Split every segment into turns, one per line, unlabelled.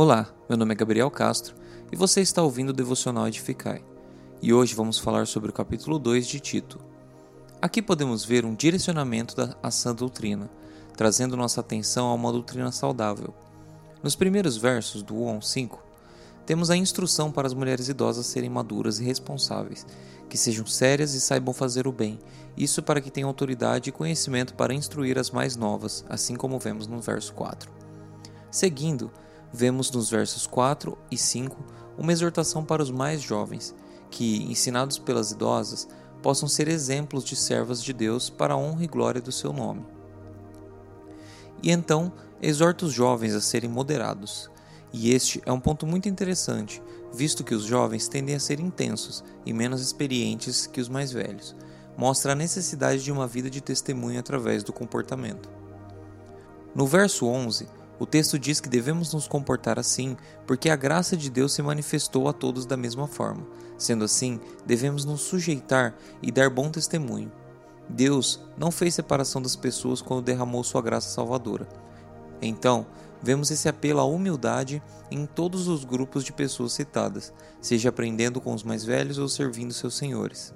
Olá, meu nome é Gabriel Castro e você está ouvindo o Devocional Edificai. E hoje vamos falar sobre o capítulo 2 de Tito. Aqui podemos ver um direcionamento da sã doutrina, trazendo nossa atenção a uma doutrina saudável. Nos primeiros versos do 1 ao 5, temos a instrução para as mulheres idosas serem maduras e responsáveis, que sejam sérias e saibam fazer o bem, isso para que tenham autoridade e conhecimento para instruir as mais novas, assim como vemos no verso 4. Seguindo, vemos nos versos 4 e 5 uma exortação para os mais jovens, que, ensinados pelas idosas, possam ser exemplos de servas de Deus para a honra e glória do seu nome. E então exorta os jovens a serem moderados. E este é um ponto muito interessante, visto que os jovens tendem a ser intensos e menos experientes que os mais velhos. Mostra a necessidade de uma vida de testemunho através do comportamento. No verso 11, o texto diz que devemos nos comportar assim porque a graça de Deus se manifestou a todos da mesma forma. Sendo assim, devemos nos sujeitar e dar bom testemunho. Deus não fez separação das pessoas quando derramou sua graça salvadora. Então, vemos esse apelo à humildade em todos os grupos de pessoas citadas, seja aprendendo com os mais velhos ou servindo seus senhores.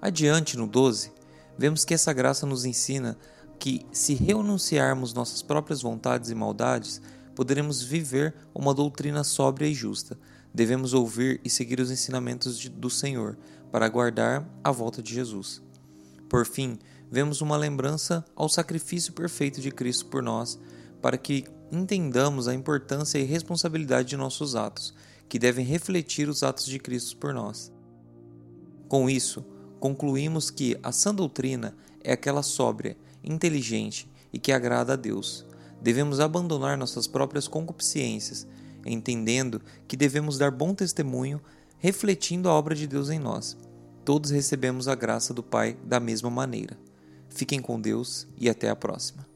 Adiante, no 12, vemos que essa graça nos ensina que, se renunciarmos nossas próprias vontades e maldades, poderemos viver uma doutrina sóbria e justa. Devemos ouvir e seguir os ensinamentos de, do Senhor para aguardar a volta de Jesus. Por fim, vemos uma lembrança ao sacrifício perfeito de Cristo por nós, para que entendamos a importância e responsabilidade de nossos atos, que devem refletir os atos de Cristo por nós. Com isso, concluímos que a sã doutrina é aquela sóbria inteligente e que agrada a Deus. Devemos abandonar nossas próprias concupiscências, entendendo que devemos dar bom testemunho, refletindo a obra de Deus em nós. Todos recebemos a graça do Pai da mesma maneira. Fiquem com Deus e até a próxima.